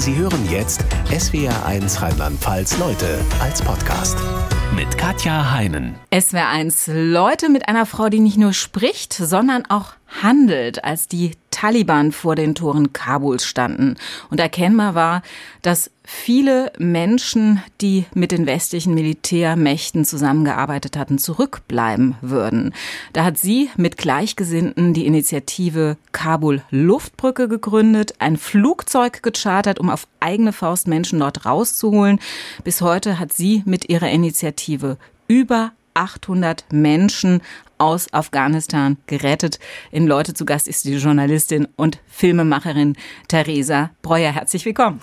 Sie hören jetzt SWR1 Rheinland-Pfalz Leute als Podcast mit Katja Heinen. SWR1 Leute mit einer Frau, die nicht nur spricht, sondern auch handelt, als die Taliban vor den Toren Kabuls standen. Und erkennbar war, dass viele Menschen, die mit den westlichen Militärmächten zusammengearbeitet hatten, zurückbleiben würden. Da hat sie mit Gleichgesinnten die Initiative Kabul Luftbrücke gegründet, ein Flugzeug gechartert, um auf eigene Faust Menschen dort rauszuholen. Bis heute hat sie mit ihrer Initiative über 800 Menschen aus Afghanistan gerettet. In Leute zu Gast ist die Journalistin und Filmemacherin Theresa Breuer. Herzlich willkommen.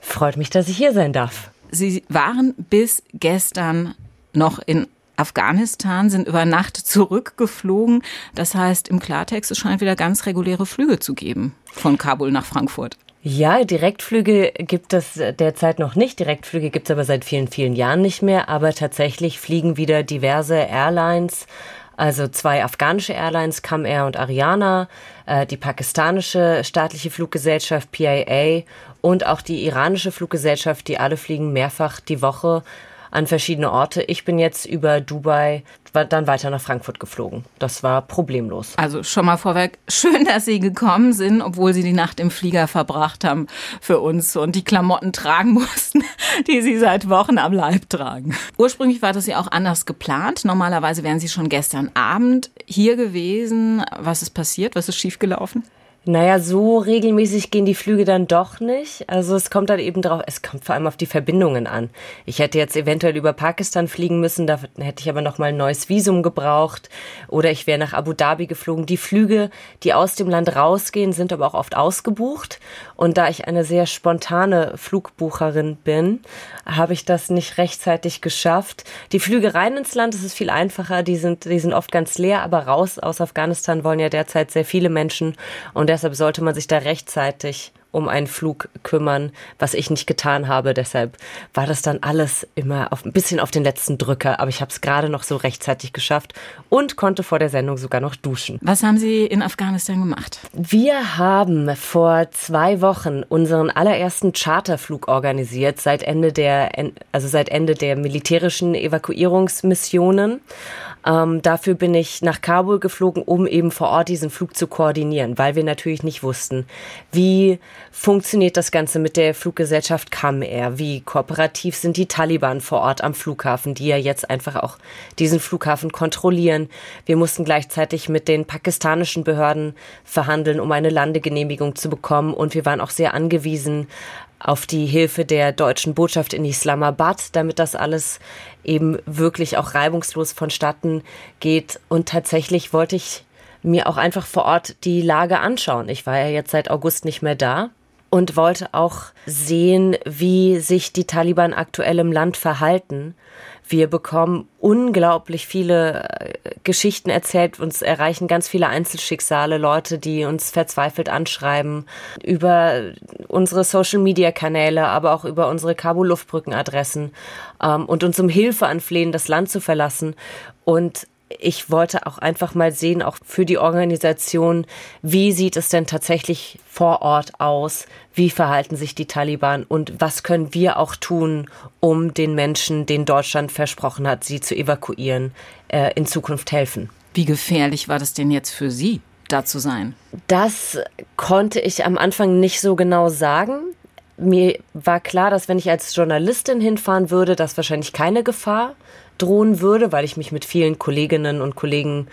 Freut mich, dass ich hier sein darf. Sie waren bis gestern noch in Afghanistan, sind über Nacht zurückgeflogen. Das heißt, im Klartext, es scheint wieder ganz reguläre Flüge zu geben von Kabul nach Frankfurt. Ja, Direktflüge gibt es derzeit noch nicht. Direktflüge gibt es aber seit vielen, vielen Jahren nicht mehr. Aber tatsächlich fliegen wieder diverse Airlines also zwei afghanische Airlines, Kam Air und Ariana, äh, die pakistanische staatliche Fluggesellschaft PIA und auch die iranische Fluggesellschaft, die alle fliegen mehrfach die Woche an verschiedene Orte. Ich bin jetzt über Dubai dann weiter nach Frankfurt geflogen. Das war problemlos. Also schon mal vorweg, schön, dass Sie gekommen sind, obwohl Sie die Nacht im Flieger verbracht haben für uns und die Klamotten tragen mussten, die Sie seit Wochen am Leib tragen. Ursprünglich war das ja auch anders geplant. Normalerweise wären Sie schon gestern Abend hier gewesen. Was ist passiert? Was ist schiefgelaufen? Naja, so regelmäßig gehen die Flüge dann doch nicht. Also es kommt dann eben drauf, es kommt vor allem auf die Verbindungen an. Ich hätte jetzt eventuell über Pakistan fliegen müssen, da hätte ich aber nochmal ein neues Visum gebraucht. Oder ich wäre nach Abu Dhabi geflogen. Die Flüge, die aus dem Land rausgehen, sind aber auch oft ausgebucht. Und da ich eine sehr spontane Flugbucherin bin, habe ich das nicht rechtzeitig geschafft. Die Flüge rein ins Land, das ist viel einfacher. Die sind, die sind oft ganz leer, aber raus aus Afghanistan wollen ja derzeit sehr viele Menschen. Und deshalb sollte man sich da rechtzeitig um einen Flug kümmern, was ich nicht getan habe. Deshalb war das dann alles immer auf, ein bisschen auf den letzten Drücker. Aber ich habe es gerade noch so rechtzeitig geschafft und konnte vor der Sendung sogar noch duschen. Was haben Sie in Afghanistan gemacht? Wir haben vor zwei Wochen unseren allerersten Charterflug organisiert seit Ende der, also seit Ende der militärischen Evakuierungsmissionen. Ähm, dafür bin ich nach Kabul geflogen, um eben vor Ort diesen Flug zu koordinieren, weil wir natürlich nicht wussten, wie funktioniert das Ganze mit der Fluggesellschaft Kam Air, wie kooperativ sind die Taliban vor Ort am Flughafen, die ja jetzt einfach auch diesen Flughafen kontrollieren. Wir mussten gleichzeitig mit den pakistanischen Behörden verhandeln, um eine Landegenehmigung zu bekommen und wir waren auch sehr angewiesen auf die Hilfe der deutschen Botschaft in Islamabad, damit das alles eben wirklich auch reibungslos vonstatten geht. Und tatsächlich wollte ich mir auch einfach vor Ort die Lage anschauen. Ich war ja jetzt seit August nicht mehr da und wollte auch sehen, wie sich die Taliban aktuell im Land verhalten. Wir bekommen unglaublich viele äh, Geschichten erzählt. Uns erreichen ganz viele Einzelschicksale, Leute, die uns verzweifelt anschreiben über unsere Social-Media-Kanäle, aber auch über unsere Kabul-Luftbrückenadressen ähm, und uns um Hilfe anflehen, das Land zu verlassen. Und ich wollte auch einfach mal sehen, auch für die Organisation, wie sieht es denn tatsächlich vor Ort aus? Wie verhalten sich die Taliban? Und was können wir auch tun, um den Menschen, denen Deutschland versprochen hat, sie zu evakuieren, äh, in Zukunft helfen? Wie gefährlich war das denn jetzt für Sie, da zu sein? Das konnte ich am Anfang nicht so genau sagen mir war klar, dass wenn ich als Journalistin hinfahren würde, dass wahrscheinlich keine Gefahr drohen würde, weil ich mich mit vielen Kolleginnen und Kollegen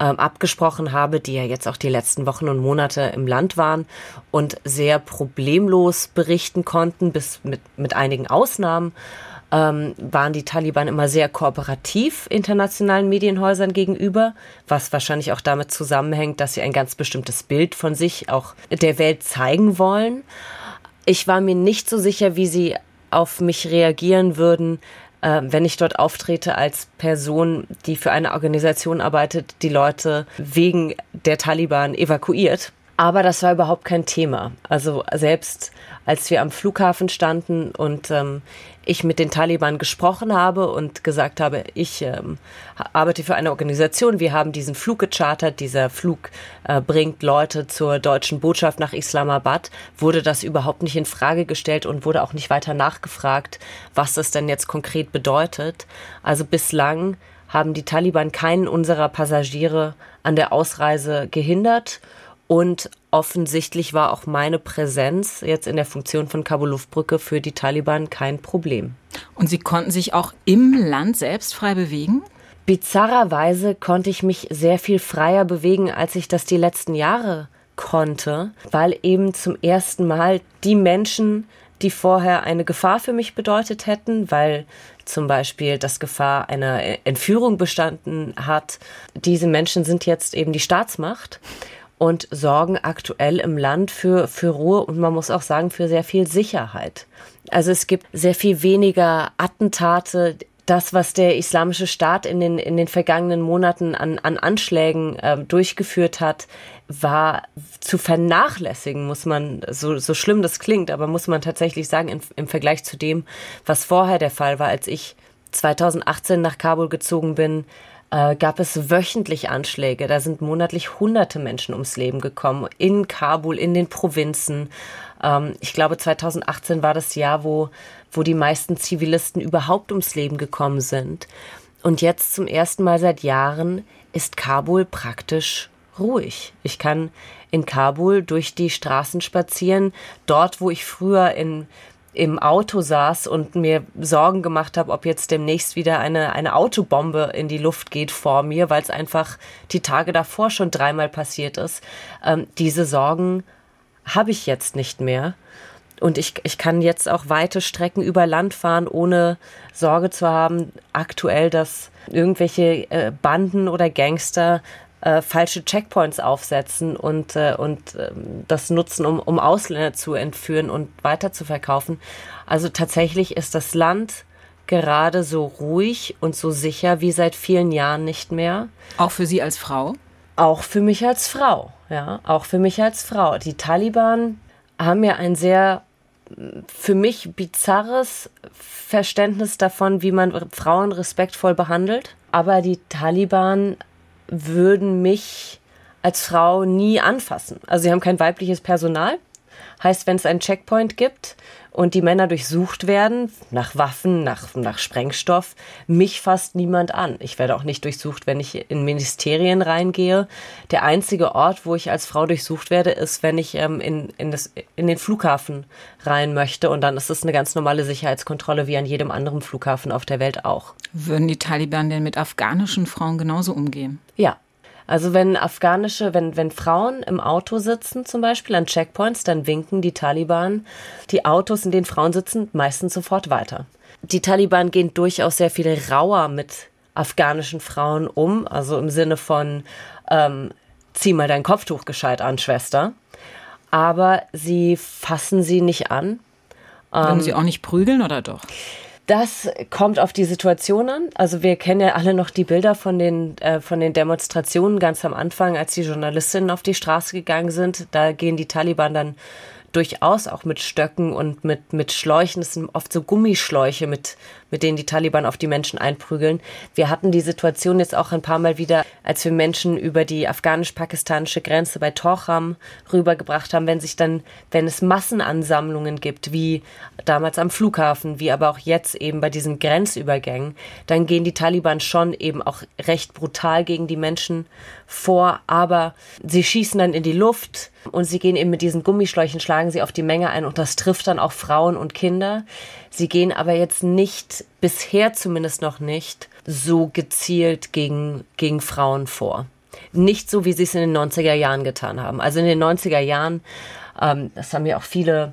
ähm, abgesprochen habe, die ja jetzt auch die letzten Wochen und Monate im Land waren und sehr problemlos berichten konnten, bis mit, mit einigen Ausnahmen. Ähm, waren die Taliban immer sehr kooperativ internationalen Medienhäusern gegenüber, was wahrscheinlich auch damit zusammenhängt, dass sie ein ganz bestimmtes Bild von sich auch der Welt zeigen wollen. Ich war mir nicht so sicher, wie sie auf mich reagieren würden, äh, wenn ich dort auftrete als Person, die für eine Organisation arbeitet, die Leute wegen der Taliban evakuiert. Aber das war überhaupt kein Thema. Also selbst als wir am Flughafen standen und ähm, ich mit den Taliban gesprochen habe und gesagt habe, ich ähm, arbeite für eine Organisation, wir haben diesen Flug gechartert, dieser Flug äh, bringt Leute zur deutschen Botschaft nach Islamabad, wurde das überhaupt nicht in Frage gestellt und wurde auch nicht weiter nachgefragt, was das denn jetzt konkret bedeutet. Also bislang haben die Taliban keinen unserer Passagiere an der Ausreise gehindert und offensichtlich war auch meine Präsenz jetzt in der Funktion von Kabul-Luftbrücke für die Taliban kein Problem. Und Sie konnten sich auch im Land selbst frei bewegen? Bizarrerweise konnte ich mich sehr viel freier bewegen, als ich das die letzten Jahre konnte, weil eben zum ersten Mal die Menschen, die vorher eine Gefahr für mich bedeutet hätten, weil zum Beispiel das Gefahr einer Entführung bestanden hat, diese Menschen sind jetzt eben die Staatsmacht und sorgen aktuell im Land für, für Ruhe und man muss auch sagen, für sehr viel Sicherheit. Also es gibt sehr viel weniger Attentate. Das, was der Islamische Staat in den, in den vergangenen Monaten an, an Anschlägen äh, durchgeführt hat, war zu vernachlässigen, muss man, so, so schlimm das klingt, aber muss man tatsächlich sagen, im, im Vergleich zu dem, was vorher der Fall war, als ich 2018 nach Kabul gezogen bin, äh, gab es wöchentlich Anschläge. Da sind monatlich hunderte Menschen ums Leben gekommen. In Kabul, in den Provinzen. Ähm, ich glaube, 2018 war das Jahr, wo, wo die meisten Zivilisten überhaupt ums Leben gekommen sind. Und jetzt zum ersten Mal seit Jahren ist Kabul praktisch ruhig. Ich kann in Kabul durch die Straßen spazieren. Dort, wo ich früher in im Auto saß und mir Sorgen gemacht habe, ob jetzt demnächst wieder eine, eine Autobombe in die Luft geht vor mir, weil es einfach die Tage davor schon dreimal passiert ist. Ähm, diese Sorgen habe ich jetzt nicht mehr. Und ich, ich kann jetzt auch weite Strecken über Land fahren, ohne Sorge zu haben, aktuell, dass irgendwelche äh, Banden oder Gangster äh, falsche Checkpoints aufsetzen und, äh, und äh, das nutzen, um, um Ausländer zu entführen und weiter zu verkaufen. Also tatsächlich ist das Land gerade so ruhig und so sicher wie seit vielen Jahren nicht mehr. Auch für Sie als Frau? Auch für mich als Frau, ja, auch für mich als Frau. Die Taliban haben ja ein sehr für mich bizarres Verständnis davon, wie man Frauen respektvoll behandelt. Aber die Taliban würden mich als Frau nie anfassen. Also sie haben kein weibliches Personal. Heißt, wenn es einen Checkpoint gibt und die Männer durchsucht werden, nach Waffen, nach, nach Sprengstoff, mich fasst niemand an. Ich werde auch nicht durchsucht, wenn ich in Ministerien reingehe. Der einzige Ort, wo ich als Frau durchsucht werde, ist, wenn ich ähm, in, in, das, in den Flughafen rein möchte. Und dann ist es eine ganz normale Sicherheitskontrolle wie an jedem anderen Flughafen auf der Welt auch. Würden die Taliban denn mit afghanischen Frauen genauso umgehen? Ja, also wenn afghanische, wenn, wenn Frauen im Auto sitzen, zum Beispiel an Checkpoints, dann winken die Taliban die Autos, in denen Frauen sitzen, meistens sofort weiter. Die Taliban gehen durchaus sehr viel rauer mit afghanischen Frauen um, also im Sinne von ähm, zieh mal dein Kopftuch gescheit an, Schwester. Aber sie fassen sie nicht an. Würden ähm, sie auch nicht prügeln oder doch? Das kommt auf die Situation an. Also wir kennen ja alle noch die Bilder von den, äh, von den Demonstrationen ganz am Anfang, als die Journalistinnen auf die Straße gegangen sind. Da gehen die Taliban dann durchaus auch mit Stöcken und mit, mit Schläuchen. Das sind oft so Gummischläuche, mit, mit denen die Taliban auf die Menschen einprügeln. Wir hatten die Situation jetzt auch ein paar Mal wieder, als wir Menschen über die afghanisch-pakistanische Grenze bei Torcham rübergebracht haben, wenn sich dann, wenn es Massenansammlungen gibt, wie damals am Flughafen, wie aber auch jetzt eben bei diesen Grenzübergängen, dann gehen die Taliban schon eben auch recht brutal gegen die Menschen vor, aber sie schießen dann in die Luft und sie gehen eben mit diesen Gummischläuchen, schlagen sie auf die Menge ein und das trifft dann auch Frauen und Kinder. Sie gehen aber jetzt nicht, bisher zumindest noch nicht, so gezielt gegen, gegen Frauen vor. Nicht so, wie sie es in den 90er Jahren getan haben. Also in den 90er Jahren, ähm, das haben ja auch viele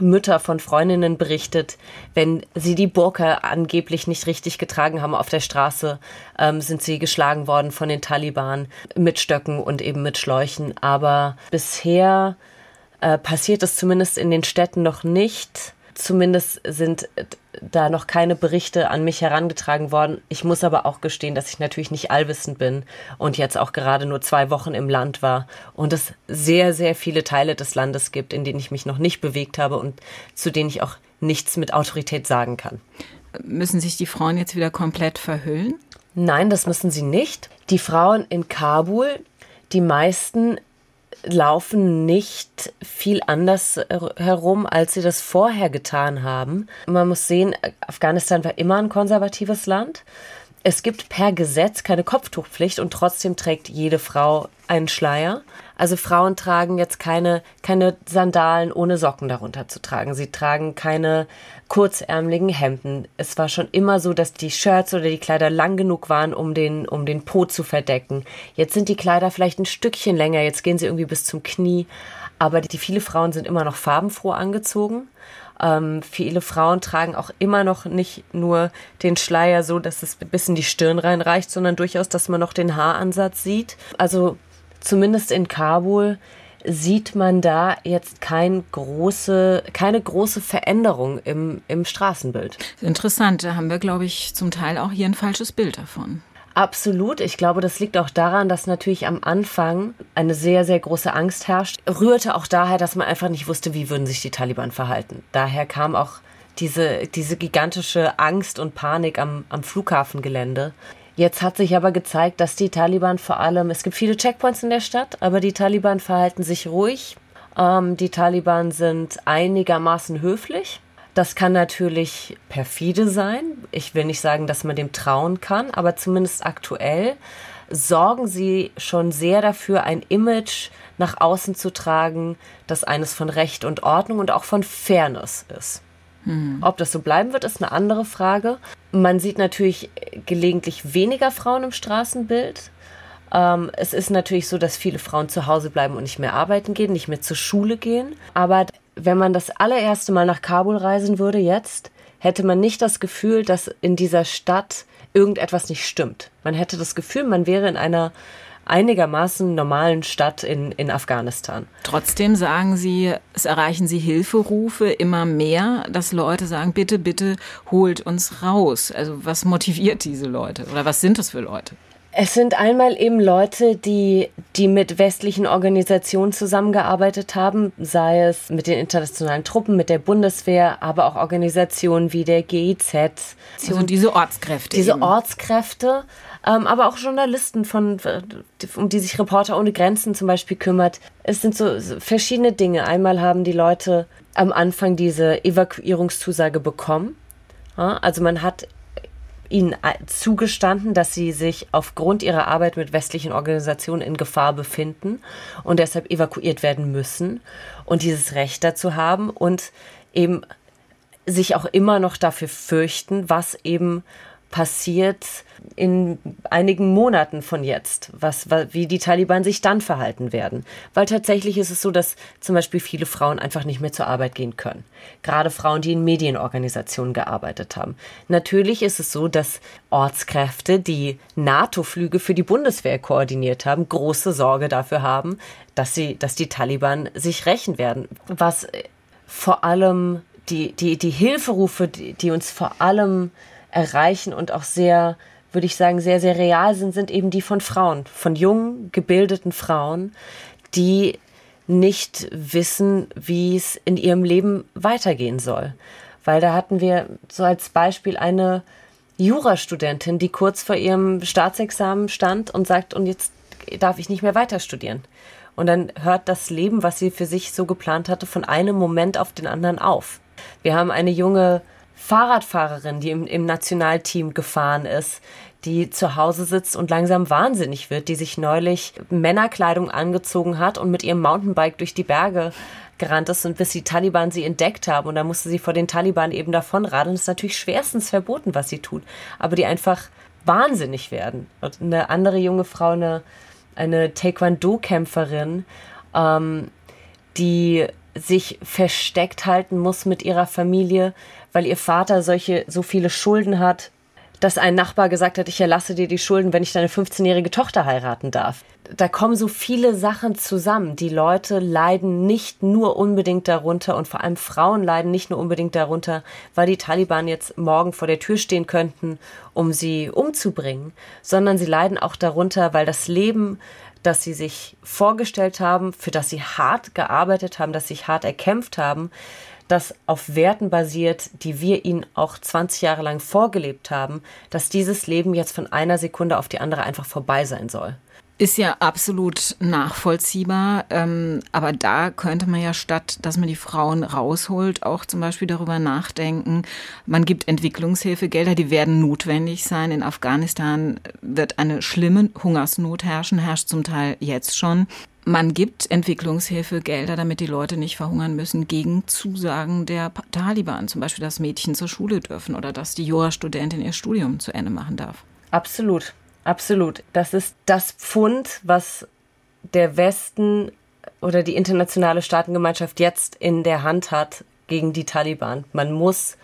Mütter von Freundinnen berichtet, wenn sie die Burka angeblich nicht richtig getragen haben auf der Straße, ähm, sind sie geschlagen worden von den Taliban mit Stöcken und eben mit Schläuchen. Aber bisher äh, passiert es zumindest in den Städten noch nicht. Zumindest sind da noch keine Berichte an mich herangetragen worden. Ich muss aber auch gestehen, dass ich natürlich nicht allwissend bin und jetzt auch gerade nur zwei Wochen im Land war und es sehr, sehr viele Teile des Landes gibt, in denen ich mich noch nicht bewegt habe und zu denen ich auch nichts mit Autorität sagen kann. Müssen sich die Frauen jetzt wieder komplett verhüllen? Nein, das müssen sie nicht. Die Frauen in Kabul, die meisten laufen nicht viel anders herum, als sie das vorher getan haben. Man muss sehen, Afghanistan war immer ein konservatives Land. Es gibt per Gesetz keine Kopftuchpflicht und trotzdem trägt jede Frau einen Schleier. Also Frauen tragen jetzt keine, keine Sandalen ohne Socken darunter zu tragen. Sie tragen keine kurzärmeligen Hemden. Es war schon immer so, dass die Shirts oder die Kleider lang genug waren, um den, um den Po zu verdecken. Jetzt sind die Kleider vielleicht ein Stückchen länger. Jetzt gehen sie irgendwie bis zum Knie. Aber die, die viele Frauen sind immer noch farbenfroh angezogen. Ähm, viele Frauen tragen auch immer noch nicht nur den Schleier so, dass es bis in die Stirn reinreicht, sondern durchaus, dass man noch den Haaransatz sieht. Also zumindest in Kabul sieht man da jetzt kein große, keine große Veränderung im, im Straßenbild. Interessant, da haben wir, glaube ich, zum Teil auch hier ein falsches Bild davon. Absolut. Ich glaube, das liegt auch daran, dass natürlich am Anfang eine sehr, sehr große Angst herrscht. Rührte auch daher, dass man einfach nicht wusste, wie würden sich die Taliban verhalten. Daher kam auch diese, diese gigantische Angst und Panik am, am Flughafengelände. Jetzt hat sich aber gezeigt, dass die Taliban vor allem, es gibt viele Checkpoints in der Stadt, aber die Taliban verhalten sich ruhig. Ähm, die Taliban sind einigermaßen höflich. Das kann natürlich perfide sein. Ich will nicht sagen, dass man dem trauen kann, aber zumindest aktuell sorgen sie schon sehr dafür, ein Image nach außen zu tragen, das eines von Recht und Ordnung und auch von Fairness ist. Hm. Ob das so bleiben wird, ist eine andere Frage. Man sieht natürlich gelegentlich weniger Frauen im Straßenbild. Ähm, es ist natürlich so, dass viele Frauen zu Hause bleiben und nicht mehr arbeiten gehen, nicht mehr zur Schule gehen. Aber wenn man das allererste Mal nach Kabul reisen würde jetzt, hätte man nicht das Gefühl, dass in dieser Stadt irgendetwas nicht stimmt. Man hätte das Gefühl, man wäre in einer einigermaßen normalen Stadt in, in Afghanistan. Trotzdem sagen Sie, es erreichen Sie Hilferufe immer mehr, dass Leute sagen, bitte, bitte holt uns raus. Also was motiviert diese Leute oder was sind das für Leute? Es sind einmal eben Leute, die, die mit westlichen Organisationen zusammengearbeitet haben, sei es mit den internationalen Truppen, mit der Bundeswehr, aber auch Organisationen wie der GIZ. Also diese Ortskräfte. Diese eben. Ortskräfte, ähm, aber auch Journalisten, von, um die sich Reporter ohne Grenzen zum Beispiel kümmert. Es sind so verschiedene Dinge. Einmal haben die Leute am Anfang diese Evakuierungszusage bekommen. Also man hat ihnen zugestanden, dass sie sich aufgrund ihrer Arbeit mit westlichen Organisationen in Gefahr befinden und deshalb evakuiert werden müssen und dieses Recht dazu haben und eben sich auch immer noch dafür fürchten, was eben passiert in einigen Monaten von jetzt, was, wie die Taliban sich dann verhalten werden. Weil tatsächlich ist es so, dass zum Beispiel viele Frauen einfach nicht mehr zur Arbeit gehen können. Gerade Frauen, die in Medienorganisationen gearbeitet haben. Natürlich ist es so, dass Ortskräfte, die NATO-Flüge für die Bundeswehr koordiniert haben, große Sorge dafür haben, dass sie, dass die Taliban sich rächen werden. Was vor allem die, die, die Hilferufe, die, die uns vor allem erreichen und auch sehr, würde ich sagen, sehr, sehr real sind, sind eben die von Frauen, von jungen, gebildeten Frauen, die nicht wissen, wie es in ihrem Leben weitergehen soll. Weil da hatten wir so als Beispiel eine Jurastudentin, die kurz vor ihrem Staatsexamen stand und sagt, und jetzt darf ich nicht mehr weiter studieren. Und dann hört das Leben, was sie für sich so geplant hatte, von einem Moment auf den anderen auf. Wir haben eine junge Fahrradfahrerin, die im, im Nationalteam gefahren ist, die zu Hause sitzt und langsam wahnsinnig wird, die sich neulich Männerkleidung angezogen hat und mit ihrem Mountainbike durch die Berge gerannt ist und bis die Taliban sie entdeckt haben und dann musste sie vor den Taliban eben davonradeln. Das ist natürlich schwerstens verboten, was sie tut, aber die einfach wahnsinnig werden. Und eine andere junge Frau, eine, eine Taekwondo-Kämpferin, ähm, die sich versteckt halten muss mit ihrer Familie, weil ihr Vater solche so viele Schulden hat, dass ein Nachbar gesagt hat, ich erlasse dir die Schulden, wenn ich deine 15-jährige Tochter heiraten darf. Da kommen so viele Sachen zusammen. Die Leute leiden nicht nur unbedingt darunter und vor allem Frauen leiden nicht nur unbedingt darunter, weil die Taliban jetzt morgen vor der Tür stehen könnten, um sie umzubringen, sondern sie leiden auch darunter, weil das Leben das sie sich vorgestellt haben, für das sie hart gearbeitet haben, das sie hart erkämpft haben, das auf Werten basiert, die wir ihnen auch 20 Jahre lang vorgelebt haben, dass dieses Leben jetzt von einer Sekunde auf die andere einfach vorbei sein soll. Ist ja absolut nachvollziehbar, ähm, aber da könnte man ja statt, dass man die Frauen rausholt, auch zum Beispiel darüber nachdenken. Man gibt Entwicklungshilfegelder, die werden notwendig sein. In Afghanistan wird eine schlimme Hungersnot herrschen, herrscht zum Teil jetzt schon. Man gibt Entwicklungshilfegelder, damit die Leute nicht verhungern müssen, gegen Zusagen der Taliban, zum Beispiel, dass Mädchen zur Schule dürfen oder dass die Jurastudentin ihr Studium zu Ende machen darf. Absolut, absolut. Das ist das Pfund, was der Westen oder die internationale Staatengemeinschaft jetzt in der Hand hat gegen die Taliban. Man muss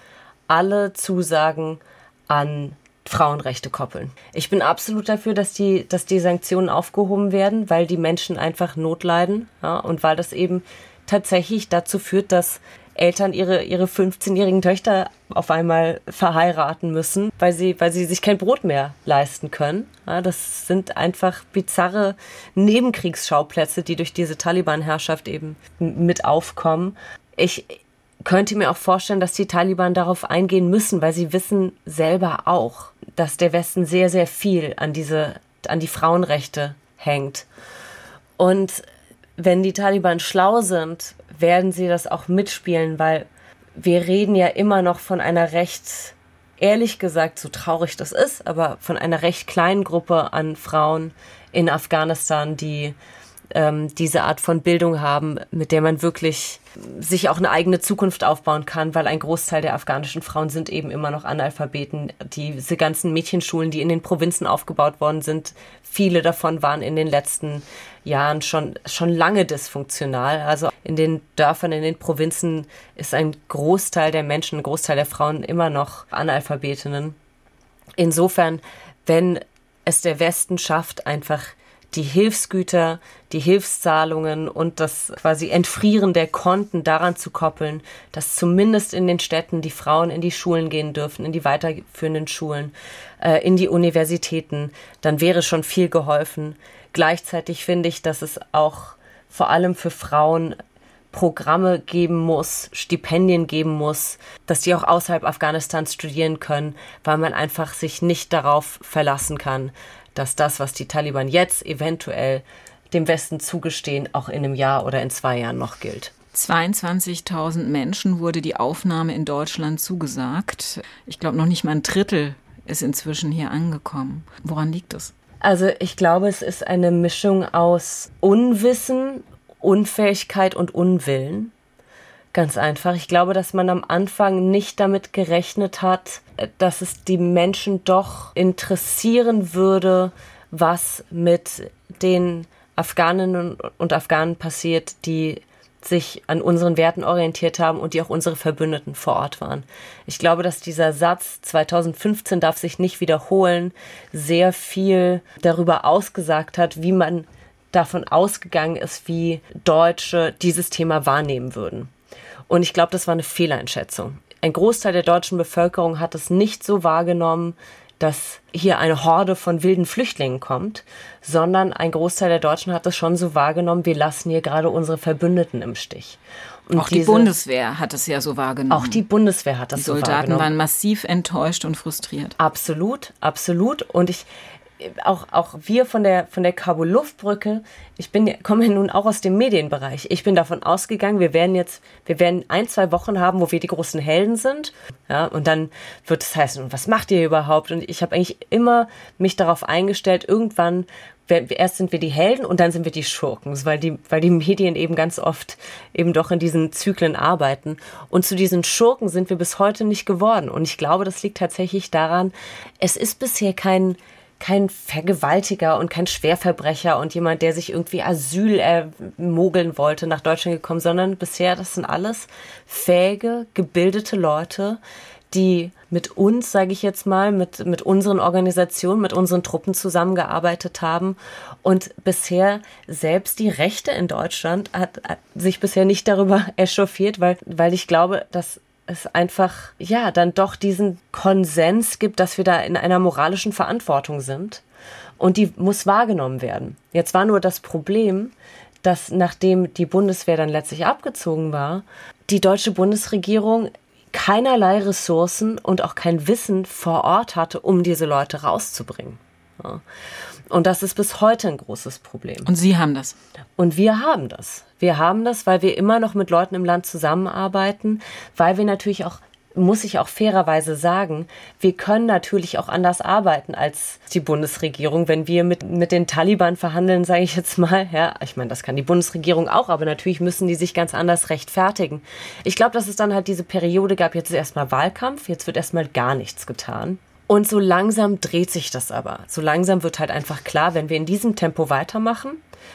alle Zusagen an Frauenrechte koppeln. Ich bin absolut dafür, dass die, dass die Sanktionen aufgehoben werden, weil die Menschen einfach Not leiden ja, und weil das eben tatsächlich dazu führt, dass Eltern ihre, ihre 15-jährigen Töchter auf einmal verheiraten müssen, weil sie, weil sie sich kein Brot mehr leisten können. Ja, das sind einfach bizarre Nebenkriegsschauplätze, die durch diese Taliban-Herrschaft eben mit aufkommen. Ich, könnte mir auch vorstellen, dass die Taliban darauf eingehen müssen, weil sie wissen selber auch, dass der Westen sehr, sehr viel an diese, an die Frauenrechte hängt. Und wenn die Taliban schlau sind, werden sie das auch mitspielen, weil wir reden ja immer noch von einer recht, ehrlich gesagt, so traurig das ist, aber von einer recht kleinen Gruppe an Frauen in Afghanistan, die ähm, diese Art von Bildung haben, mit der man wirklich sich auch eine eigene Zukunft aufbauen kann, weil ein Großteil der afghanischen Frauen sind eben immer noch Analphabeten. Diese ganzen Mädchenschulen, die in den Provinzen aufgebaut worden sind, viele davon waren in den letzten Jahren schon, schon lange dysfunktional. Also in den Dörfern, in den Provinzen ist ein Großteil der Menschen, ein Großteil der Frauen immer noch Analphabetinnen. Insofern, wenn es der Westen schafft, einfach die Hilfsgüter, die Hilfszahlungen und das quasi Entfrieren der Konten daran zu koppeln, dass zumindest in den Städten die Frauen in die Schulen gehen dürfen, in die weiterführenden Schulen, äh, in die Universitäten, dann wäre schon viel geholfen. Gleichzeitig finde ich, dass es auch vor allem für Frauen Programme geben muss, Stipendien geben muss, dass die auch außerhalb Afghanistans studieren können, weil man einfach sich nicht darauf verlassen kann, dass das, was die Taliban jetzt eventuell dem Westen zugestehen, auch in einem Jahr oder in zwei Jahren noch gilt. 22.000 Menschen wurde die Aufnahme in Deutschland zugesagt. Ich glaube, noch nicht mal ein Drittel ist inzwischen hier angekommen. Woran liegt es? Also ich glaube, es ist eine Mischung aus Unwissen, Unfähigkeit und Unwillen. Ganz einfach. Ich glaube, dass man am Anfang nicht damit gerechnet hat, dass es die Menschen doch interessieren würde, was mit den Afghaninnen und Afghanen passiert, die sich an unseren Werten orientiert haben und die auch unsere Verbündeten vor Ort waren. Ich glaube, dass dieser Satz 2015 darf sich nicht wiederholen, sehr viel darüber ausgesagt hat, wie man davon ausgegangen ist, wie Deutsche dieses Thema wahrnehmen würden. Und ich glaube, das war eine Fehleinschätzung. Ein Großteil der deutschen Bevölkerung hat es nicht so wahrgenommen, dass hier eine Horde von wilden Flüchtlingen kommt, sondern ein Großteil der Deutschen hat es schon so wahrgenommen, wir lassen hier gerade unsere Verbündeten im Stich. Und auch die Bundeswehr hat es ja so wahrgenommen. Auch die Bundeswehr hat das die so wahrgenommen. Die Soldaten waren massiv enttäuscht und frustriert. Absolut, absolut. Und ich, auch, auch wir von der, von der Kabul-Luftbrücke, ich bin, komme nun auch aus dem Medienbereich. Ich bin davon ausgegangen, wir werden jetzt, wir werden ein, zwei Wochen haben, wo wir die großen Helden sind. Ja, und dann wird es heißen, was macht ihr überhaupt? Und ich habe eigentlich immer mich darauf eingestellt, irgendwann, erst sind wir die Helden und dann sind wir die Schurken, weil die, weil die Medien eben ganz oft eben doch in diesen Zyklen arbeiten. Und zu diesen Schurken sind wir bis heute nicht geworden. Und ich glaube, das liegt tatsächlich daran, es ist bisher kein, kein Vergewaltiger und kein Schwerverbrecher und jemand, der sich irgendwie Asyl ermogeln wollte, nach Deutschland gekommen, sondern bisher, das sind alles fähige, gebildete Leute, die mit uns, sage ich jetzt mal, mit, mit unseren Organisationen, mit unseren Truppen zusammengearbeitet haben. Und bisher selbst die Rechte in Deutschland hat, hat sich bisher nicht darüber echauffiert, weil, weil ich glaube, dass es einfach, ja, dann doch diesen Konsens gibt, dass wir da in einer moralischen Verantwortung sind. Und die muss wahrgenommen werden. Jetzt war nur das Problem, dass nachdem die Bundeswehr dann letztlich abgezogen war, die deutsche Bundesregierung keinerlei Ressourcen und auch kein Wissen vor Ort hatte, um diese Leute rauszubringen. Ja. Und das ist bis heute ein großes Problem. Und Sie haben das. Und wir haben das. Wir haben das, weil wir immer noch mit Leuten im Land zusammenarbeiten, weil wir natürlich auch muss ich auch fairerweise sagen, wir können natürlich auch anders arbeiten als die Bundesregierung, wenn wir mit, mit den Taliban verhandeln, sage ich jetzt mal. Ja, ich meine, das kann die Bundesregierung auch, aber natürlich müssen die sich ganz anders rechtfertigen. Ich glaube, dass es dann halt diese Periode gab, jetzt ist erstmal Wahlkampf, jetzt wird erstmal gar nichts getan. Und so langsam dreht sich das aber. So langsam wird halt einfach klar, wenn wir in diesem Tempo weitermachen,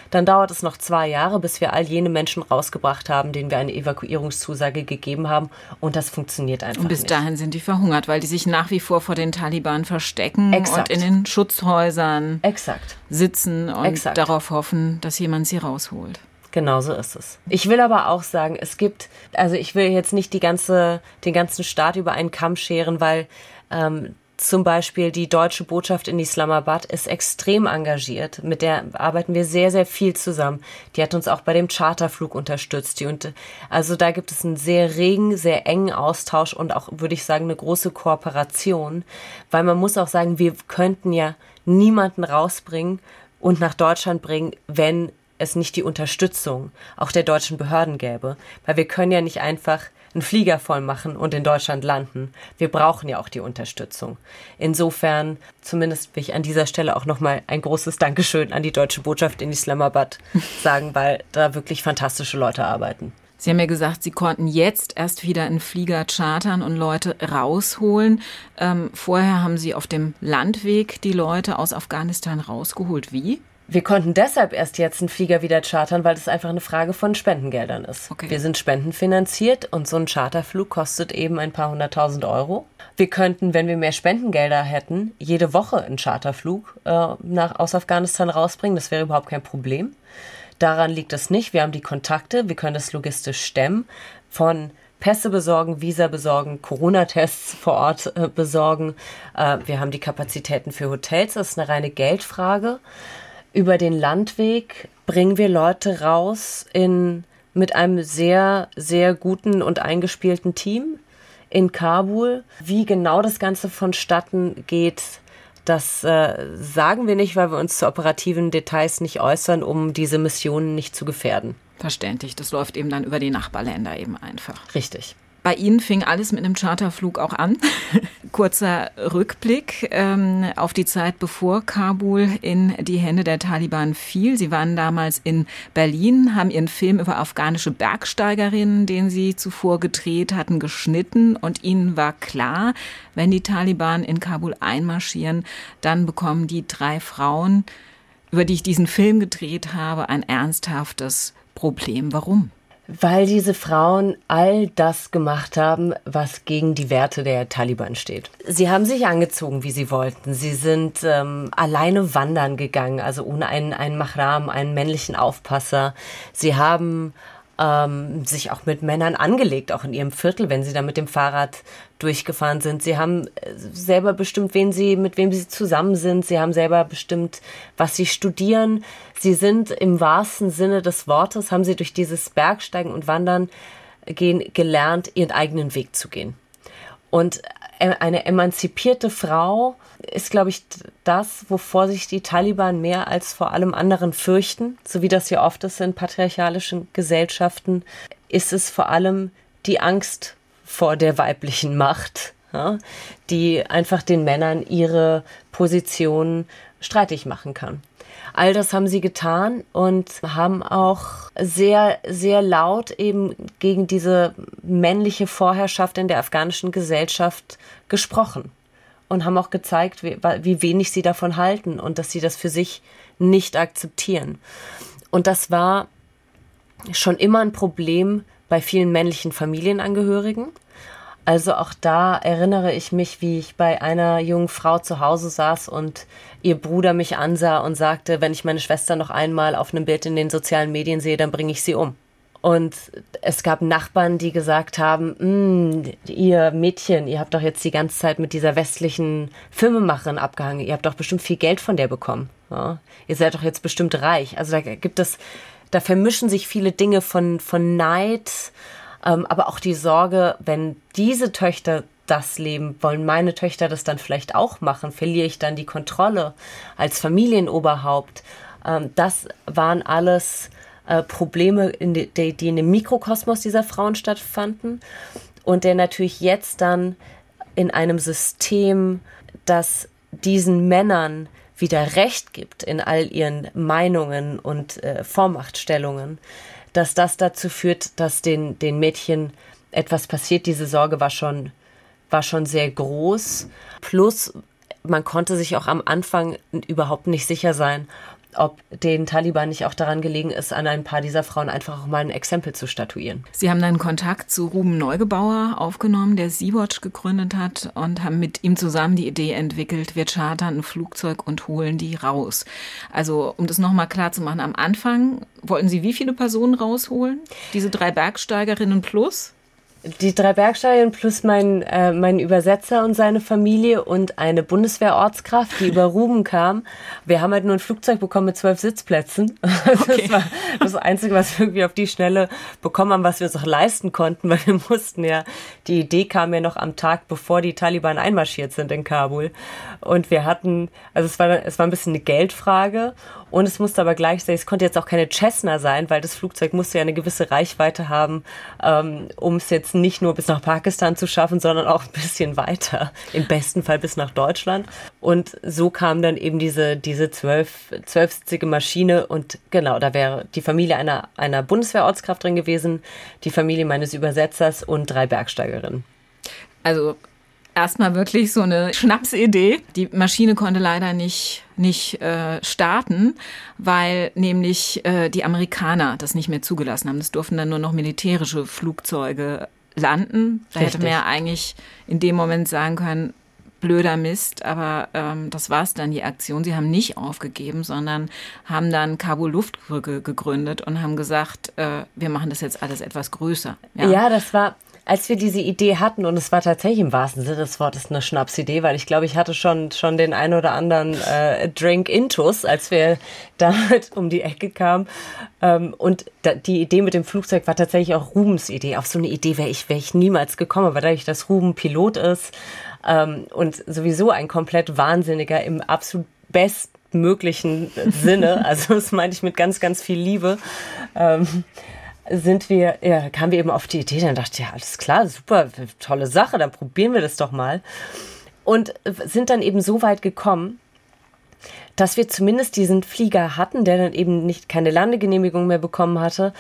dann dauert es noch zwei Jahre, bis wir all jene Menschen rausgebracht haben, denen wir eine Evakuierungszusage gegeben haben. Und das funktioniert einfach nicht. Und bis nicht. dahin sind die verhungert, weil die sich nach wie vor vor den Taliban verstecken Exakt. und in den Schutzhäusern Exakt. sitzen und Exakt. darauf hoffen, dass jemand sie rausholt. Genau so ist es. Ich will aber auch sagen, es gibt, also ich will jetzt nicht die ganze, den ganzen Staat über einen Kamm scheren, weil ähm, zum Beispiel die deutsche Botschaft in Islamabad ist extrem engagiert. Mit der arbeiten wir sehr, sehr viel zusammen. Die hat uns auch bei dem Charterflug unterstützt. Und, also da gibt es einen sehr regen, sehr engen Austausch und auch, würde ich sagen, eine große Kooperation. Weil man muss auch sagen, wir könnten ja niemanden rausbringen und nach Deutschland bringen, wenn es nicht die Unterstützung auch der deutschen Behörden gäbe. Weil wir können ja nicht einfach einen Flieger voll machen und in Deutschland landen. Wir brauchen ja auch die Unterstützung. Insofern, zumindest will ich an dieser Stelle auch nochmal ein großes Dankeschön an die deutsche Botschaft in Islamabad sagen, weil da wirklich fantastische Leute arbeiten. Sie haben ja gesagt, Sie konnten jetzt erst wieder einen Flieger chartern und Leute rausholen. Ähm, vorher haben Sie auf dem Landweg die Leute aus Afghanistan rausgeholt. Wie? Wir konnten deshalb erst jetzt einen Flieger wieder chartern, weil das einfach eine Frage von Spendengeldern ist. Okay. Wir sind spendenfinanziert und so ein Charterflug kostet eben ein paar hunderttausend Euro. Wir könnten, wenn wir mehr Spendengelder hätten, jede Woche einen Charterflug äh, nach, aus Afghanistan rausbringen. Das wäre überhaupt kein Problem. Daran liegt es nicht. Wir haben die Kontakte, wir können das logistisch stemmen. Von Pässe besorgen, Visa besorgen, Corona-Tests vor Ort äh, besorgen. Äh, wir haben die Kapazitäten für Hotels. Das ist eine reine Geldfrage über den Landweg bringen wir Leute raus in, mit einem sehr, sehr guten und eingespielten Team in Kabul. Wie genau das Ganze vonstatten geht, das äh, sagen wir nicht, weil wir uns zu operativen Details nicht äußern, um diese Missionen nicht zu gefährden. Verständlich, das läuft eben dann über die Nachbarländer eben einfach. Richtig. Bei Ihnen fing alles mit einem Charterflug auch an. Kurzer Rückblick ähm, auf die Zeit, bevor Kabul in die Hände der Taliban fiel. Sie waren damals in Berlin, haben Ihren Film über afghanische Bergsteigerinnen, den Sie zuvor gedreht hatten, geschnitten. Und Ihnen war klar, wenn die Taliban in Kabul einmarschieren, dann bekommen die drei Frauen, über die ich diesen Film gedreht habe, ein ernsthaftes Problem. Warum? Weil diese Frauen all das gemacht haben, was gegen die Werte der Taliban steht. Sie haben sich angezogen, wie sie wollten. Sie sind ähm, alleine wandern gegangen, also ohne einen, einen Mahram, einen männlichen Aufpasser. Sie haben ähm, sich auch mit Männern angelegt, auch in ihrem Viertel, wenn sie da mit dem Fahrrad durchgefahren sind. Sie haben äh, selber bestimmt, wen sie, mit wem sie zusammen sind. Sie haben selber bestimmt, was sie studieren. Sie sind im wahrsten Sinne des Wortes, haben sie durch dieses Bergsteigen und Wandern gehen gelernt, ihren eigenen Weg zu gehen. Und eine emanzipierte Frau ist, glaube ich, das, wovor sich die Taliban mehr als vor allem anderen fürchten, so wie das ja oft ist in patriarchalischen Gesellschaften, ist es vor allem die Angst vor der weiblichen Macht, ja, die einfach den Männern ihre Position streitig machen kann. All das haben sie getan und haben auch sehr, sehr laut eben gegen diese männliche Vorherrschaft in der afghanischen Gesellschaft gesprochen. und haben auch gezeigt, wie, wie wenig sie davon halten und dass sie das für sich nicht akzeptieren. Und das war schon immer ein Problem bei vielen männlichen Familienangehörigen. Also auch da erinnere ich mich, wie ich bei einer jungen Frau zu Hause saß und ihr Bruder mich ansah und sagte, wenn ich meine Schwester noch einmal auf einem Bild in den sozialen Medien sehe, dann bringe ich sie um. Und es gab Nachbarn, die gesagt haben, hm, ihr Mädchen, ihr habt doch jetzt die ganze Zeit mit dieser westlichen Filmemacherin abgehangen, ihr habt doch bestimmt viel Geld von der bekommen. Ja? Ihr seid doch jetzt bestimmt reich. Also da gibt es, da vermischen sich viele Dinge von, von Neid, ähm, aber auch die Sorge, wenn diese Töchter das leben, wollen meine Töchter das dann vielleicht auch machen? Verliere ich dann die Kontrolle als Familienoberhaupt? Ähm, das waren alles äh, Probleme, in die, die in dem Mikrokosmos dieser Frauen stattfanden und der natürlich jetzt dann in einem System, das diesen Männern wieder Recht gibt in all ihren Meinungen und äh, Vormachtstellungen, dass das dazu führt, dass den, den Mädchen etwas passiert. Diese Sorge war schon, war schon sehr groß. Plus, man konnte sich auch am Anfang überhaupt nicht sicher sein, ob den Taliban nicht auch daran gelegen ist, an ein paar dieser Frauen einfach auch mal ein Exempel zu statuieren. Sie haben dann Kontakt zu Ruben Neugebauer aufgenommen, der Sea-Watch gegründet hat und haben mit ihm zusammen die Idee entwickelt, wir chartern ein Flugzeug und holen die raus. Also, um das nochmal klar zu machen, am Anfang wollten Sie wie viele Personen rausholen? Diese drei Bergsteigerinnen plus? Die drei Bergsteigen plus mein, äh, mein Übersetzer und seine Familie und eine Bundeswehrortskraft, die über Ruben kam. Wir haben halt nur ein Flugzeug bekommen mit zwölf Sitzplätzen. Okay. Das war das Einzige, was wir irgendwie auf die Schnelle bekommen haben, was wir uns auch leisten konnten, weil wir mussten ja, die Idee kam ja noch am Tag, bevor die Taliban einmarschiert sind in Kabul. Und wir hatten, also es war, es war ein bisschen eine Geldfrage und es musste aber gleichzeitig, es konnte jetzt auch keine Cessna sein, weil das Flugzeug musste ja eine gewisse Reichweite haben, ähm, um es jetzt nicht nur bis nach Pakistan zu schaffen, sondern auch ein bisschen weiter. Im besten Fall bis nach Deutschland. Und so kam dann eben diese, diese zwölf, zwölfsitzige Maschine und genau, da wäre die Familie einer, einer Bundeswehrortskraft drin gewesen, die Familie meines Übersetzers und drei Bergsteigerinnen. Also erstmal wirklich so eine Schnapsidee. Die Maschine konnte leider nicht, nicht äh, starten, weil nämlich äh, die Amerikaner das nicht mehr zugelassen haben. Es durften dann nur noch militärische Flugzeuge landen. Da Richtig. hätte man ja eigentlich in dem Moment sagen können, blöder Mist, aber ähm, das war es dann, die Aktion. Sie haben nicht aufgegeben, sondern haben dann Kabul Luftbrücke gegründet und haben gesagt, äh, wir machen das jetzt alles etwas größer. Ja, ja das war, als wir diese Idee hatten, und es war tatsächlich im wahrsten Sinne des Wortes eine Schnapsidee, weil ich glaube, ich hatte schon, schon den ein oder anderen äh, Drink Intus, als wir damit um die Ecke kamen. Ähm, und da, die Idee mit dem Flugzeug war tatsächlich auch Rubens Idee. Auf so eine Idee wäre ich, wär ich niemals gekommen, aber dadurch, dass Ruben Pilot ist ähm, und sowieso ein komplett Wahnsinniger im absolut bestmöglichen Sinne, also das meinte ich mit ganz, ganz viel Liebe. Ähm, sind wir, ja, kamen wir eben auf die Idee, dann dachte ich, ja, alles klar, super, tolle Sache, dann probieren wir das doch mal. Und sind dann eben so weit gekommen, dass wir zumindest diesen Flieger hatten, der dann eben nicht keine Landegenehmigung mehr bekommen hatte.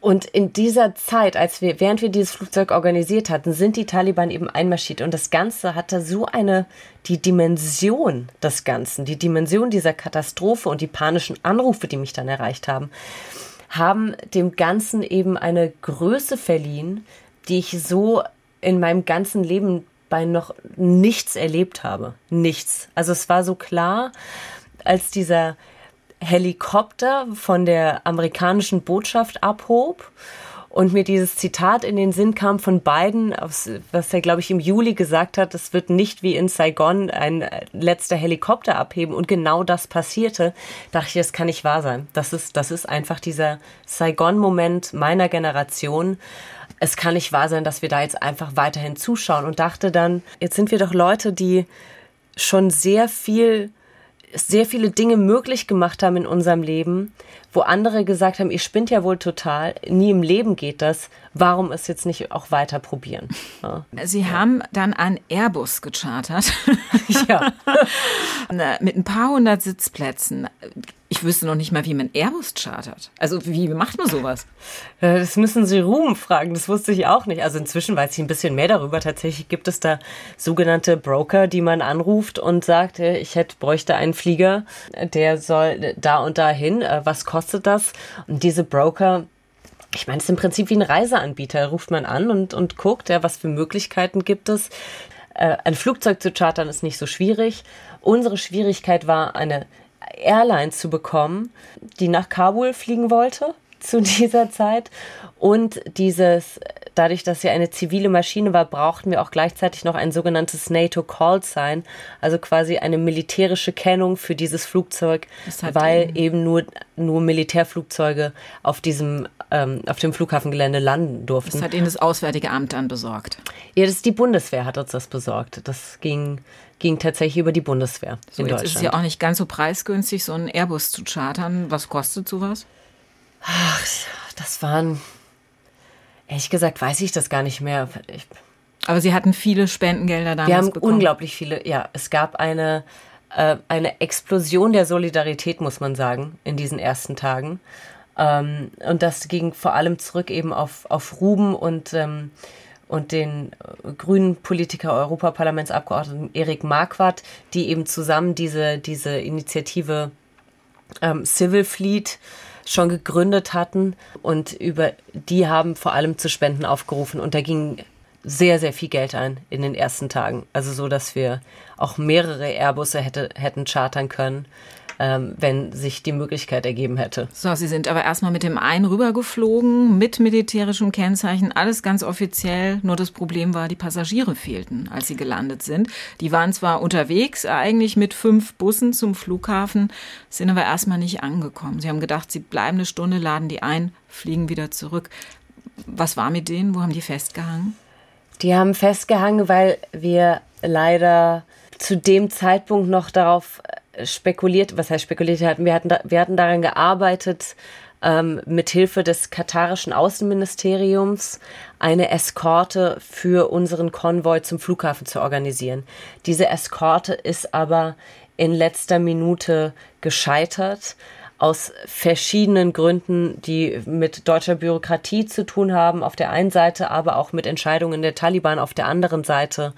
Und in dieser Zeit, als wir, während wir dieses Flugzeug organisiert hatten, sind die Taliban eben einmarschiert. Und das Ganze hatte so eine, die Dimension des Ganzen, die Dimension dieser Katastrophe und die panischen Anrufe, die mich dann erreicht haben, haben dem Ganzen eben eine Größe verliehen, die ich so in meinem ganzen Leben bei noch nichts erlebt habe. Nichts. Also es war so klar, als dieser Helikopter von der amerikanischen Botschaft abhob und mir dieses Zitat in den Sinn kam von beiden, was er, glaube ich, im Juli gesagt hat, es wird nicht wie in Saigon ein letzter Helikopter abheben. Und genau das passierte, dachte ich, das kann nicht wahr sein. Das ist, das ist einfach dieser Saigon-Moment meiner Generation. Es kann nicht wahr sein, dass wir da jetzt einfach weiterhin zuschauen und dachte dann, jetzt sind wir doch Leute, die schon sehr viel sehr viele Dinge möglich gemacht haben in unserem Leben, wo andere gesagt haben, ihr spinnt ja wohl total, nie im Leben geht das, warum es jetzt nicht auch weiter probieren? Ja. Sie haben dann einen Airbus gechartert. ja. Mit ein paar hundert Sitzplätzen. Ich wüsste noch nicht mal, wie man Airbus chartert. Also wie macht man sowas? Äh, das müssen Sie Ruhm fragen. Das wusste ich auch nicht. Also inzwischen weiß ich ein bisschen mehr darüber. Tatsächlich gibt es da sogenannte Broker, die man anruft und sagt, äh, ich hätte, bräuchte einen Flieger, der soll da und da hin. Äh, was kostet das? Und diese Broker ich meine, es ist im Prinzip wie ein Reiseanbieter. Ruft man an und, und guckt, ja, was für Möglichkeiten gibt es. Äh, ein Flugzeug zu chartern ist nicht so schwierig. Unsere Schwierigkeit war, eine Airline zu bekommen, die nach Kabul fliegen wollte zu dieser Zeit. Und dieses, dadurch, dass sie eine zivile Maschine war, brauchten wir auch gleichzeitig noch ein sogenanntes NATO Call Sign, also quasi eine militärische Kennung für dieses Flugzeug, weil eben nur, nur Militärflugzeuge auf diesem, ähm, auf dem Flughafengelände landen durften. Das hat Ihnen das Auswärtige Amt dann besorgt? Ja, das ist die Bundeswehr hat uns das besorgt. Das ging ging tatsächlich über die Bundeswehr so, in jetzt Deutschland. ist es ja auch nicht ganz so preisgünstig, so einen Airbus zu chartern. Was kostet sowas? Ach, das waren, ehrlich gesagt, weiß ich das gar nicht mehr. Ich, Aber Sie hatten viele Spendengelder damals Wir haben bekommen. unglaublich viele, ja. Es gab eine, äh, eine Explosion der Solidarität, muss man sagen, in diesen ersten Tagen. Ähm, und das ging vor allem zurück eben auf, auf Ruben und ähm, und den äh, grünen Politiker Europaparlamentsabgeordneten Erik Marquardt, die eben zusammen diese, diese Initiative ähm, Civil Fleet schon gegründet hatten. Und über die haben vor allem zu Spenden aufgerufen. Und da ging sehr, sehr viel Geld ein in den ersten Tagen. Also so, dass wir auch mehrere Airbusse hätte, hätten chartern können ähm, wenn sich die Möglichkeit ergeben hätte. So, Sie sind aber erstmal mit dem einen rübergeflogen, mit militärischem Kennzeichen, alles ganz offiziell. Nur das Problem war, die Passagiere fehlten, als sie gelandet sind. Die waren zwar unterwegs, eigentlich mit fünf Bussen zum Flughafen, sind aber erstmal nicht angekommen. Sie haben gedacht, sie bleiben eine Stunde, laden die ein, fliegen wieder zurück. Was war mit denen? Wo haben die festgehangen? Die haben festgehangen, weil wir leider zu dem Zeitpunkt noch darauf spekuliert, was heißt spekuliert wir hatten, wir hatten daran gearbeitet, ähm, mit Hilfe des katarischen Außenministeriums eine Eskorte für unseren Konvoi zum Flughafen zu organisieren. Diese Eskorte ist aber in letzter Minute gescheitert aus verschiedenen Gründen, die mit deutscher Bürokratie zu tun haben, auf der einen Seite, aber auch mit Entscheidungen der Taliban auf der anderen Seite,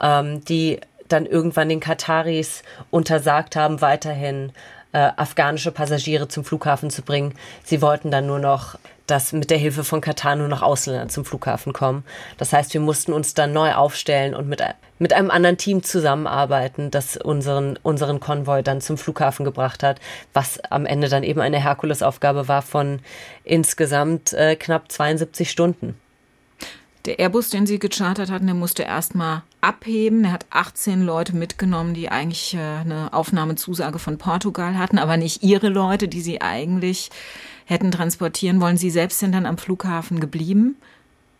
ähm, die dann irgendwann den Kataris untersagt haben, weiterhin äh, afghanische Passagiere zum Flughafen zu bringen. Sie wollten dann nur noch, dass mit der Hilfe von Katar nur noch Ausländer zum Flughafen kommen. Das heißt, wir mussten uns dann neu aufstellen und mit, mit einem anderen Team zusammenarbeiten, das unseren, unseren Konvoi dann zum Flughafen gebracht hat, was am Ende dann eben eine Herkulesaufgabe war von insgesamt äh, knapp 72 Stunden. Der Airbus, den sie gechartert hatten, der musste erstmal abheben. Er hat 18 Leute mitgenommen, die eigentlich äh, eine Aufnahmezusage von Portugal hatten, aber nicht ihre Leute, die sie eigentlich hätten transportieren wollen. Sie selbst sind dann am Flughafen geblieben.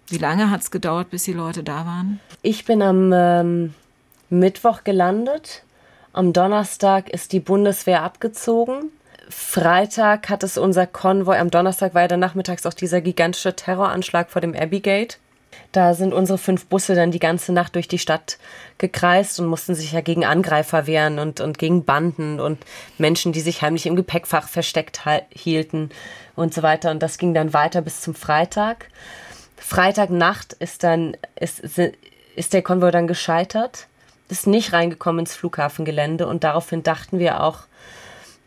Wie lange hat es gedauert, bis die Leute da waren? Ich bin am ähm, Mittwoch gelandet. Am Donnerstag ist die Bundeswehr abgezogen. Freitag hat es unser Konvoi, am Donnerstag war ja dann nachmittags auch dieser gigantische Terroranschlag vor dem Abbey-Gate. Da sind unsere fünf Busse dann die ganze Nacht durch die Stadt gekreist und mussten sich ja gegen Angreifer wehren und, und gegen Banden und Menschen, die sich heimlich im Gepäckfach versteckt hielten und so weiter. Und das ging dann weiter bis zum Freitag. Freitagnacht ist dann, ist, ist der Konvoi dann gescheitert, ist nicht reingekommen ins Flughafengelände und daraufhin dachten wir auch,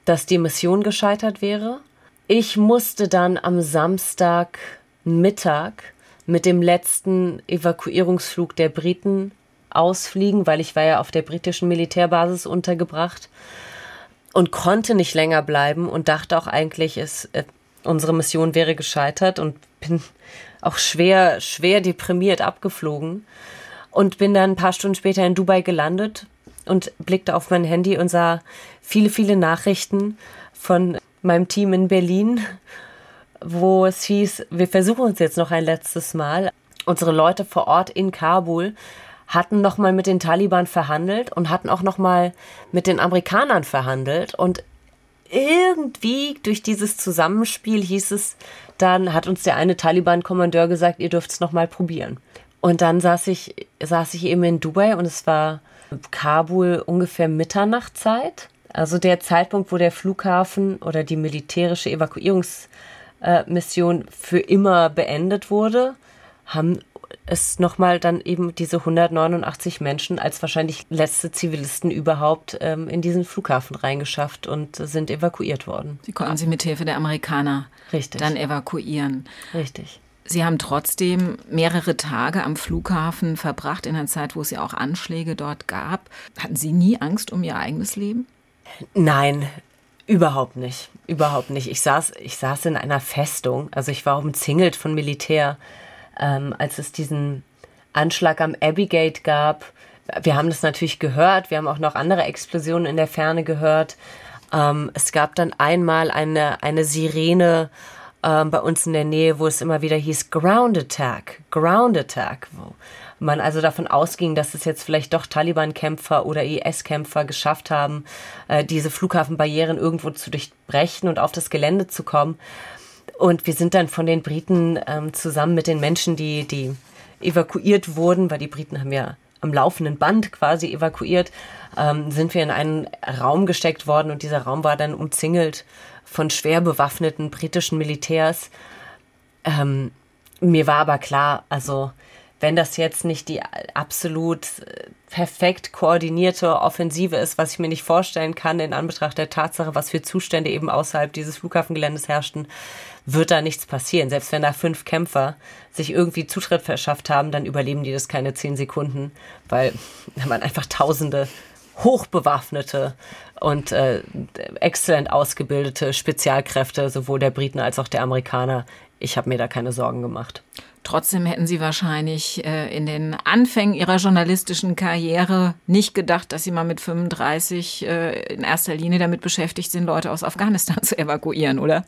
dass die Mission gescheitert wäre. Ich musste dann am Samstagmittag mit dem letzten Evakuierungsflug der Briten ausfliegen, weil ich war ja auf der britischen Militärbasis untergebracht und konnte nicht länger bleiben und dachte auch eigentlich, es, äh, unsere Mission wäre gescheitert und bin auch schwer, schwer deprimiert abgeflogen und bin dann ein paar Stunden später in Dubai gelandet und blickte auf mein Handy und sah viele, viele Nachrichten von meinem Team in Berlin wo es hieß, wir versuchen uns jetzt noch ein letztes Mal. Unsere Leute vor Ort in Kabul hatten nochmal mit den Taliban verhandelt und hatten auch nochmal mit den Amerikanern verhandelt und irgendwie durch dieses Zusammenspiel hieß es, dann hat uns der eine Taliban-Kommandeur gesagt, ihr dürft es nochmal probieren. Und dann saß ich, saß ich eben in Dubai und es war Kabul ungefähr Mitternachtzeit Also der Zeitpunkt, wo der Flughafen oder die militärische Evakuierungsmission für immer beendet wurde, haben es nochmal dann eben diese 189 Menschen als wahrscheinlich letzte Zivilisten überhaupt ähm, in diesen Flughafen reingeschafft und sind evakuiert worden. Sie konnten sie mit Hilfe der Amerikaner Richtig. dann evakuieren. Richtig. Sie haben trotzdem mehrere Tage am Flughafen verbracht, in einer Zeit, wo es ja auch Anschläge dort gab. Hatten Sie nie Angst um Ihr eigenes Leben? Nein, überhaupt nicht. Überhaupt nicht. Ich saß, ich saß in einer Festung, also ich war umzingelt von Militär ähm, als es diesen Anschlag am Abbygate gab. Wir haben das natürlich gehört, wir haben auch noch andere Explosionen in der Ferne gehört. Ähm, es gab dann einmal eine, eine Sirene ähm, bei uns in der Nähe, wo es immer wieder hieß Ground Attack, Ground Attack, wo man also davon ausging, dass es jetzt vielleicht doch Taliban-Kämpfer oder IS-Kämpfer geschafft haben, äh, diese Flughafenbarrieren irgendwo zu durchbrechen und auf das Gelände zu kommen. Und wir sind dann von den Briten ähm, zusammen mit den Menschen, die, die evakuiert wurden, weil die Briten haben ja am laufenden Band quasi evakuiert, ähm, sind wir in einen Raum gesteckt worden und dieser Raum war dann umzingelt von schwer bewaffneten britischen Militärs. Ähm, mir war aber klar, also wenn das jetzt nicht die absolut äh, perfekt koordinierte Offensive ist, was ich mir nicht vorstellen kann in Anbetracht der Tatsache, was für Zustände eben außerhalb dieses Flughafengeländes herrschten, wird da nichts passieren. Selbst wenn da fünf Kämpfer sich irgendwie Zutritt verschafft haben, dann überleben die das keine zehn Sekunden, weil man einfach tausende hochbewaffnete und äh, exzellent ausgebildete Spezialkräfte, sowohl der Briten als auch der Amerikaner. Ich habe mir da keine Sorgen gemacht. Trotzdem hätten Sie wahrscheinlich äh, in den Anfängen Ihrer journalistischen Karriere nicht gedacht, dass Sie mal mit 35 äh, in erster Linie damit beschäftigt sind, Leute aus Afghanistan zu evakuieren, oder?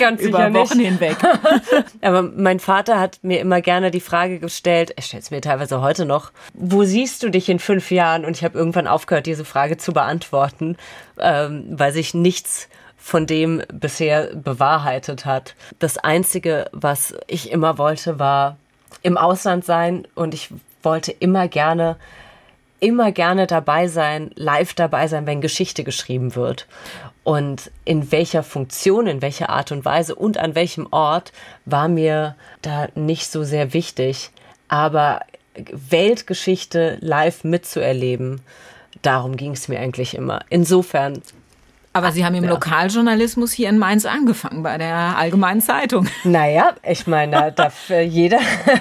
Ganz Über Wochen nicht. hinweg. Aber mein Vater hat mir immer gerne die Frage gestellt, er stellt es mir teilweise heute noch, wo siehst du dich in fünf Jahren? Und ich habe irgendwann aufgehört, diese Frage zu beantworten, ähm, weil sich nichts von dem bisher bewahrheitet hat. Das Einzige, was ich immer wollte, war im Ausland sein und ich wollte immer gerne, immer gerne dabei sein, live dabei sein, wenn Geschichte geschrieben wird. Und in welcher Funktion, in welcher Art und Weise und an welchem Ort war mir da nicht so sehr wichtig. Aber Weltgeschichte live mitzuerleben, darum ging es mir eigentlich immer. Insofern aber Sie haben im. Lokaljournalismus hier in Mainz angefangen, bei der Allgemeinen Zeitung. Naja, ich meine, darf jeder.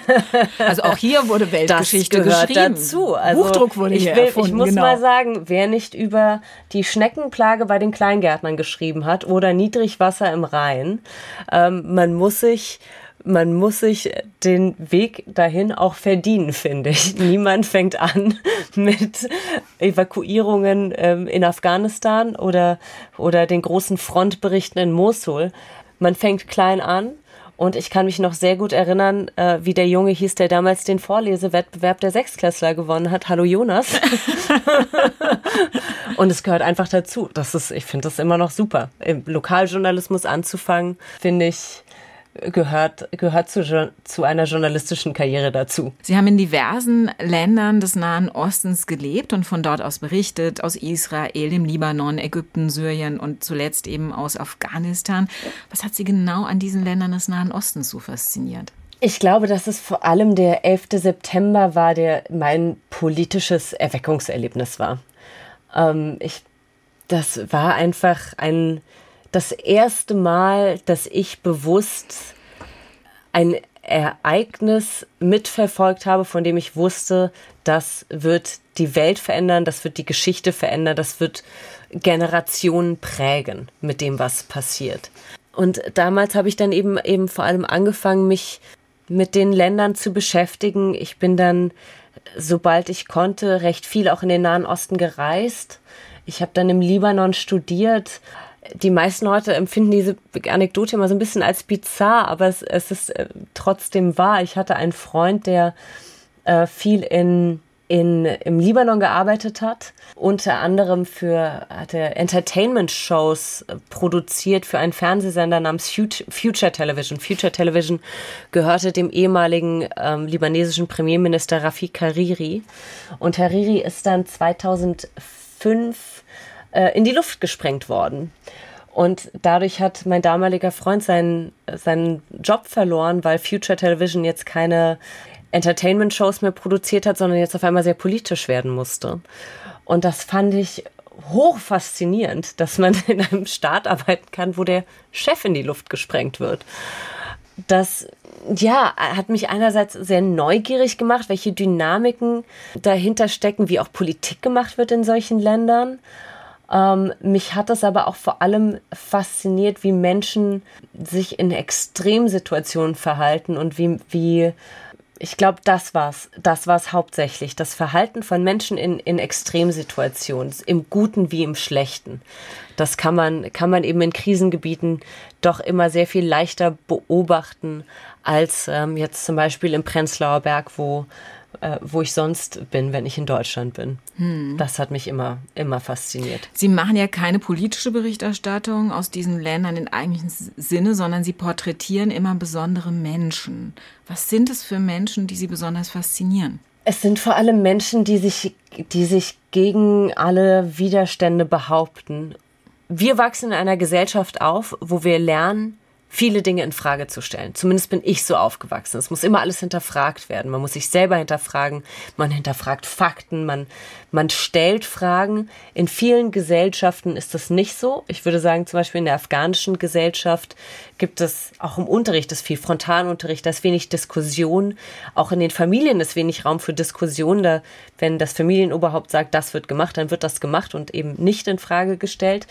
also auch hier wurde Weltgeschichte das gehört geschrieben. dazu. Also Buchdruck wurde ich hier will, erfunden. Ich muss genau. mal sagen, wer nicht über die Schneckenplage bei den Kleingärtnern geschrieben hat oder Niedrigwasser im Rhein, ähm, man muss sich man muss sich den Weg dahin auch verdienen, finde ich. Niemand fängt an mit Evakuierungen ähm, in Afghanistan oder, oder den großen Frontberichten in Mosul. Man fängt klein an und ich kann mich noch sehr gut erinnern, äh, wie der Junge hieß, der damals den Vorlesewettbewerb der Sechsklässler gewonnen hat. Hallo Jonas. und es gehört einfach dazu. Das ist, ich finde das immer noch super. Im Lokaljournalismus anzufangen, finde ich, gehört, gehört zu, zu einer journalistischen Karriere dazu. Sie haben in diversen Ländern des Nahen Ostens gelebt und von dort aus berichtet, aus Israel, dem Libanon, Ägypten, Syrien und zuletzt eben aus Afghanistan. Was hat Sie genau an diesen Ländern des Nahen Ostens so fasziniert? Ich glaube, dass es vor allem der 11. September war, der mein politisches Erweckungserlebnis war. Ähm, ich, das war einfach ein das erste Mal, dass ich bewusst ein Ereignis mitverfolgt habe, von dem ich wusste, das wird die Welt verändern, das wird die Geschichte verändern, das wird Generationen prägen mit dem, was passiert. Und damals habe ich dann eben eben vor allem angefangen, mich mit den Ländern zu beschäftigen. Ich bin dann, sobald ich konnte, recht viel auch in den Nahen Osten gereist. Ich habe dann im Libanon studiert, die meisten Leute empfinden diese Anekdote immer so ein bisschen als bizarr, aber es, es ist äh, trotzdem wahr. Ich hatte einen Freund, der äh, viel in, in, im Libanon gearbeitet hat, unter anderem für, hat er Entertainment-Shows äh, produziert für einen Fernsehsender namens Future Television. Future Television gehörte dem ehemaligen ähm, libanesischen Premierminister Rafik Hariri. Und Hariri ist dann 2005 äh, in die Luft gesprengt worden. Und dadurch hat mein damaliger Freund seinen, seinen Job verloren, weil Future Television jetzt keine Entertainment-Shows mehr produziert hat, sondern jetzt auf einmal sehr politisch werden musste. Und das fand ich hoch faszinierend, dass man in einem Staat arbeiten kann, wo der Chef in die Luft gesprengt wird. Das ja, hat mich einerseits sehr neugierig gemacht, welche Dynamiken dahinter stecken, wie auch Politik gemacht wird in solchen Ländern. Ähm, mich hat es aber auch vor allem fasziniert, wie Menschen sich in Extremsituationen verhalten und wie, wie ich glaube, das war's. Das war's hauptsächlich. Das Verhalten von Menschen in, in Extremsituationen, im Guten wie im Schlechten. Das kann man, kann man eben in Krisengebieten doch immer sehr viel leichter beobachten als ähm, jetzt zum Beispiel im Prenzlauer Berg, wo äh, wo ich sonst bin, wenn ich in Deutschland bin. Hm. Das hat mich immer, immer fasziniert. Sie machen ja keine politische Berichterstattung aus diesen Ländern in eigentlichen Sinne, sondern Sie porträtieren immer besondere Menschen. Was sind es für Menschen, die Sie besonders faszinieren? Es sind vor allem Menschen, die sich, die sich gegen alle Widerstände behaupten. Wir wachsen in einer Gesellschaft auf, wo wir lernen, viele Dinge in Frage zu stellen. Zumindest bin ich so aufgewachsen. Es muss immer alles hinterfragt werden. Man muss sich selber hinterfragen. Man hinterfragt Fakten. Man, man stellt Fragen. In vielen Gesellschaften ist das nicht so. Ich würde sagen, zum Beispiel in der afghanischen Gesellschaft gibt es auch im Unterricht ist viel Frontalunterricht. Da ist wenig Diskussion. Auch in den Familien ist wenig Raum für Diskussion. Da, wenn das Familienoberhaupt sagt, das wird gemacht, dann wird das gemacht und eben nicht in Frage gestellt.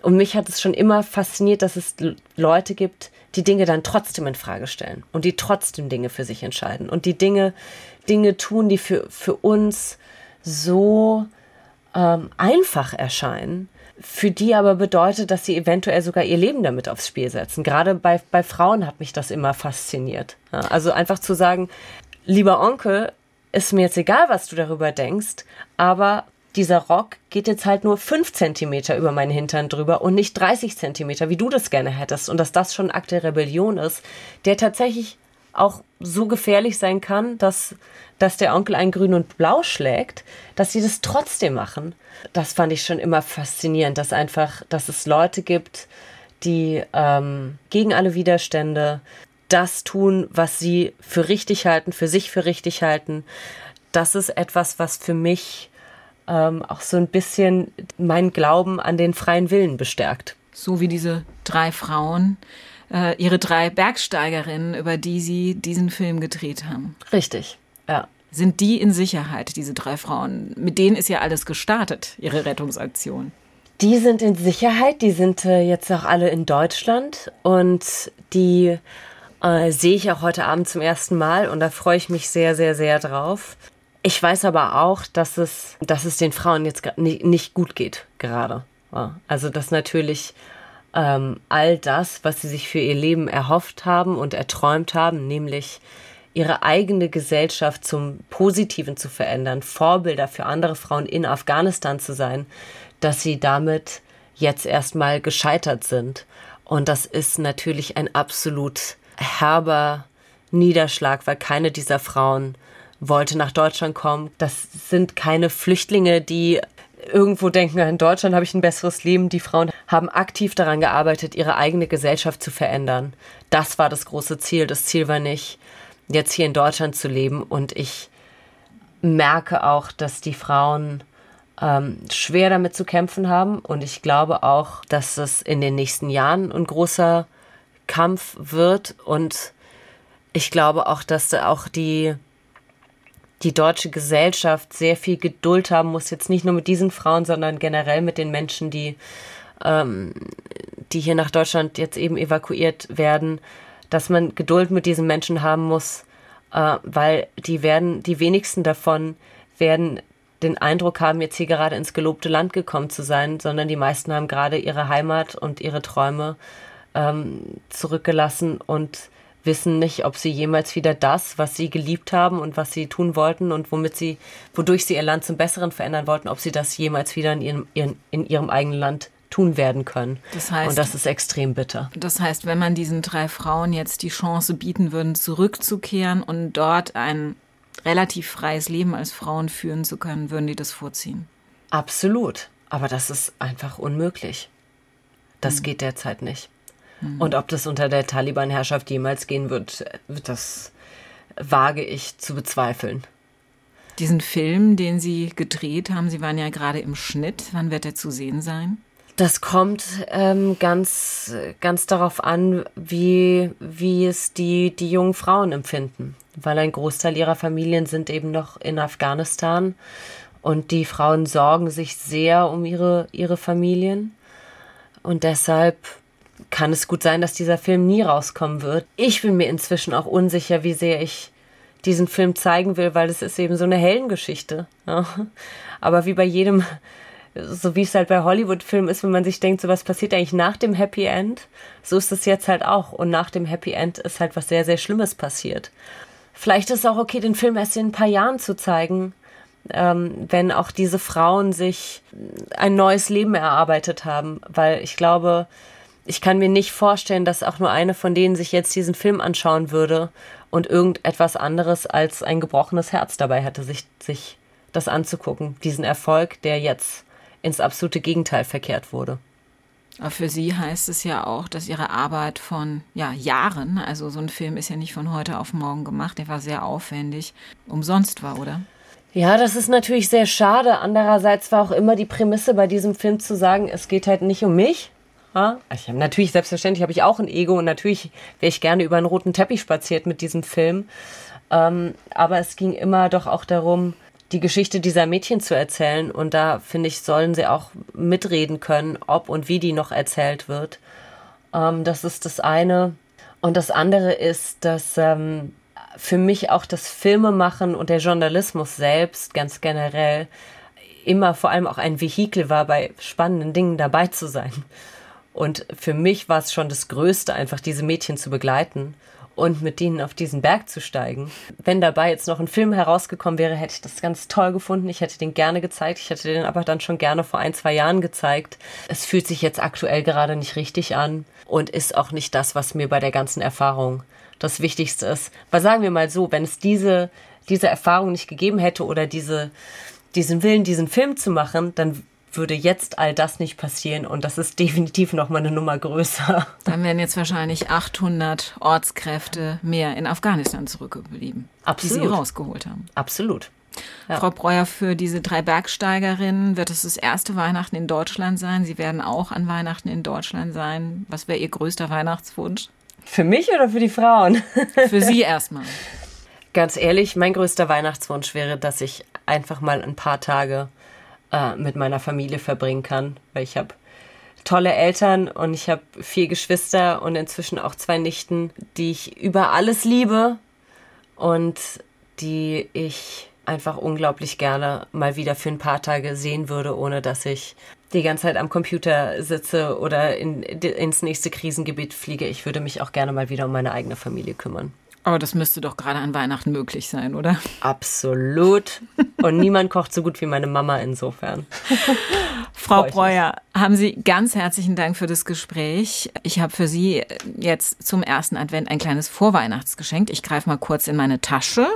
Und mich hat es schon immer fasziniert, dass es Leute gibt, die Dinge dann trotzdem in Frage stellen und die trotzdem Dinge für sich entscheiden und die Dinge, Dinge tun, die für, für uns so ähm, einfach erscheinen, für die aber bedeutet, dass sie eventuell sogar ihr Leben damit aufs Spiel setzen. Gerade bei, bei Frauen hat mich das immer fasziniert. Ja, also einfach zu sagen, lieber Onkel, ist mir jetzt egal, was du darüber denkst, aber dieser Rock geht jetzt halt nur fünf Zentimeter über meinen Hintern drüber und nicht 30 Zentimeter, wie du das gerne hättest. Und dass das schon ein Akt der Rebellion ist, der tatsächlich auch so gefährlich sein kann, dass, dass der Onkel ein Grün und Blau schlägt, dass sie das trotzdem machen. Das fand ich schon immer faszinierend, dass einfach, dass es Leute gibt, die ähm, gegen alle Widerstände das tun, was sie für richtig halten, für sich für richtig halten. Das ist etwas, was für mich ähm, auch so ein bisschen meinen Glauben an den freien Willen bestärkt. So wie diese drei Frauen, äh, ihre drei Bergsteigerinnen, über die sie diesen Film gedreht haben. Richtig, ja. Sind die in Sicherheit, diese drei Frauen? Mit denen ist ja alles gestartet, ihre Rettungsaktion. Die sind in Sicherheit, die sind äh, jetzt auch alle in Deutschland und die äh, sehe ich auch heute Abend zum ersten Mal und da freue ich mich sehr, sehr, sehr drauf. Ich weiß aber auch, dass es, dass es den Frauen jetzt nicht gut geht, gerade. Also, dass natürlich ähm, all das, was sie sich für ihr Leben erhofft haben und erträumt haben, nämlich ihre eigene Gesellschaft zum Positiven zu verändern, Vorbilder für andere Frauen in Afghanistan zu sein, dass sie damit jetzt erstmal gescheitert sind. Und das ist natürlich ein absolut herber Niederschlag, weil keine dieser Frauen wollte nach Deutschland kommen. Das sind keine Flüchtlinge, die irgendwo denken, in Deutschland habe ich ein besseres Leben. Die Frauen haben aktiv daran gearbeitet, ihre eigene Gesellschaft zu verändern. Das war das große Ziel. Das Ziel war nicht, jetzt hier in Deutschland zu leben. Und ich merke auch, dass die Frauen ähm, schwer damit zu kämpfen haben. Und ich glaube auch, dass es in den nächsten Jahren ein großer Kampf wird. Und ich glaube auch, dass da auch die die deutsche Gesellschaft sehr viel Geduld haben muss, jetzt nicht nur mit diesen Frauen, sondern generell mit den Menschen, die, ähm, die hier nach Deutschland jetzt eben evakuiert werden, dass man Geduld mit diesen Menschen haben muss, äh, weil die werden, die wenigsten davon werden den Eindruck haben, jetzt hier gerade ins gelobte Land gekommen zu sein, sondern die meisten haben gerade ihre Heimat und ihre Träume ähm, zurückgelassen und wissen nicht, ob sie jemals wieder das, was sie geliebt haben und was sie tun wollten und womit sie, wodurch sie ihr Land zum Besseren verändern wollten, ob sie das jemals wieder in ihrem, ihren, in ihrem eigenen Land tun werden können. Das heißt, und das ist extrem bitter. Das heißt, wenn man diesen drei Frauen jetzt die Chance bieten würde, zurückzukehren und dort ein relativ freies Leben als Frauen führen zu können, würden die das vorziehen? Absolut. Aber das ist einfach unmöglich. Das mhm. geht derzeit nicht. Mhm. Und ob das unter der Taliban-Herrschaft jemals gehen wird, das wage ich zu bezweifeln. Diesen Film, den Sie gedreht haben, Sie waren ja gerade im Schnitt. Wann wird er zu sehen sein? Das kommt ähm, ganz, ganz darauf an, wie, wie es die, die jungen Frauen empfinden. Weil ein Großteil ihrer Familien sind eben noch in Afghanistan und die Frauen sorgen sich sehr um ihre, ihre Familien. Und deshalb kann es gut sein, dass dieser Film nie rauskommen wird. Ich bin mir inzwischen auch unsicher, wie sehr ich diesen Film zeigen will, weil es ist eben so eine Heldengeschichte. Ja. Aber wie bei jedem, so wie es halt bei Hollywood-Filmen ist, wenn man sich denkt, so was passiert eigentlich nach dem Happy End, so ist es jetzt halt auch. Und nach dem Happy End ist halt was sehr, sehr Schlimmes passiert. Vielleicht ist es auch okay, den Film erst in ein paar Jahren zu zeigen, ähm, wenn auch diese Frauen sich ein neues Leben erarbeitet haben, weil ich glaube, ich kann mir nicht vorstellen, dass auch nur eine von denen sich jetzt diesen Film anschauen würde und irgendetwas anderes als ein gebrochenes Herz dabei hätte, sich, sich das anzugucken, diesen Erfolg, der jetzt ins absolute Gegenteil verkehrt wurde. Für Sie heißt es ja auch, dass Ihre Arbeit von ja, Jahren, also so ein Film ist ja nicht von heute auf morgen gemacht, der war sehr aufwendig, umsonst war, oder? Ja, das ist natürlich sehr schade. Andererseits war auch immer die Prämisse bei diesem Film zu sagen, es geht halt nicht um mich, also ich habe natürlich, selbstverständlich habe ich auch ein Ego und natürlich wäre ich gerne über einen roten Teppich spaziert mit diesem Film. Ähm, aber es ging immer doch auch darum, die Geschichte dieser Mädchen zu erzählen. Und da, finde ich, sollen sie auch mitreden können, ob und wie die noch erzählt wird. Ähm, das ist das eine. Und das andere ist, dass ähm, für mich auch das Filmemachen und der Journalismus selbst ganz generell immer vor allem auch ein Vehikel war, bei spannenden Dingen dabei zu sein. Und für mich war es schon das Größte, einfach diese Mädchen zu begleiten und mit denen auf diesen Berg zu steigen. Wenn dabei jetzt noch ein Film herausgekommen wäre, hätte ich das ganz toll gefunden. Ich hätte den gerne gezeigt. Ich hätte den aber dann schon gerne vor ein, zwei Jahren gezeigt. Es fühlt sich jetzt aktuell gerade nicht richtig an und ist auch nicht das, was mir bei der ganzen Erfahrung das Wichtigste ist. Weil sagen wir mal so, wenn es diese, diese Erfahrung nicht gegeben hätte oder diese, diesen Willen, diesen Film zu machen, dann würde jetzt all das nicht passieren und das ist definitiv noch mal eine Nummer größer. Dann wären jetzt wahrscheinlich 800 Ortskräfte mehr in Afghanistan zurückgeblieben, Absolut. die Sie rausgeholt haben. Absolut. Ja. Frau Breuer, für diese drei Bergsteigerinnen wird es das erste Weihnachten in Deutschland sein. Sie werden auch an Weihnachten in Deutschland sein. Was wäre Ihr größter Weihnachtswunsch? Für mich oder für die Frauen? Für Sie erstmal. Ganz ehrlich, mein größter Weihnachtswunsch wäre, dass ich einfach mal ein paar Tage äh, mit meiner Familie verbringen kann, weil ich habe tolle Eltern und ich habe vier Geschwister und inzwischen auch zwei Nichten, die ich über alles liebe und die ich einfach unglaublich gerne mal wieder für ein paar Tage sehen würde, ohne dass ich die ganze Zeit am Computer sitze oder in, ins nächste Krisengebiet fliege. Ich würde mich auch gerne mal wieder um meine eigene Familie kümmern. Aber das müsste doch gerade an Weihnachten möglich sein, oder? Absolut. Und niemand kocht so gut wie meine Mama insofern. Frau Breuer, haben Sie ganz herzlichen Dank für das Gespräch. Ich habe für Sie jetzt zum ersten Advent ein kleines Vorweihnachtsgeschenk. Ich greife mal kurz in meine Tasche.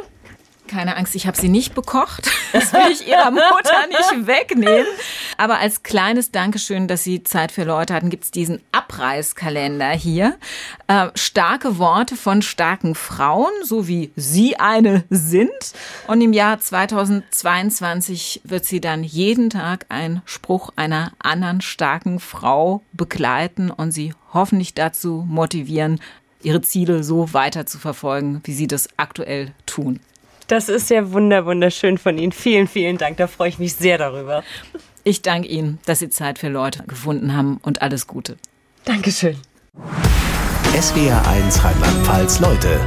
Keine Angst, ich habe sie nicht bekocht. Das will ich ihrer Mutter nicht wegnehmen. Aber als kleines Dankeschön, dass Sie Zeit für Leute hatten, gibt's diesen Abreißkalender hier. Äh, starke Worte von starken Frauen, so wie Sie eine sind. Und im Jahr 2022 wird sie dann jeden Tag einen Spruch einer anderen starken Frau begleiten und sie hoffentlich dazu motivieren, ihre Ziele so weiter zu verfolgen, wie sie das aktuell tun. Das ist ja wunder wunderschön von Ihnen. Vielen, vielen Dank. Da freue ich mich sehr darüber. Ich danke Ihnen, dass Sie Zeit für Leute gefunden haben und alles Gute. Dankeschön. SWR 1 Rheinland-Pfalz Leute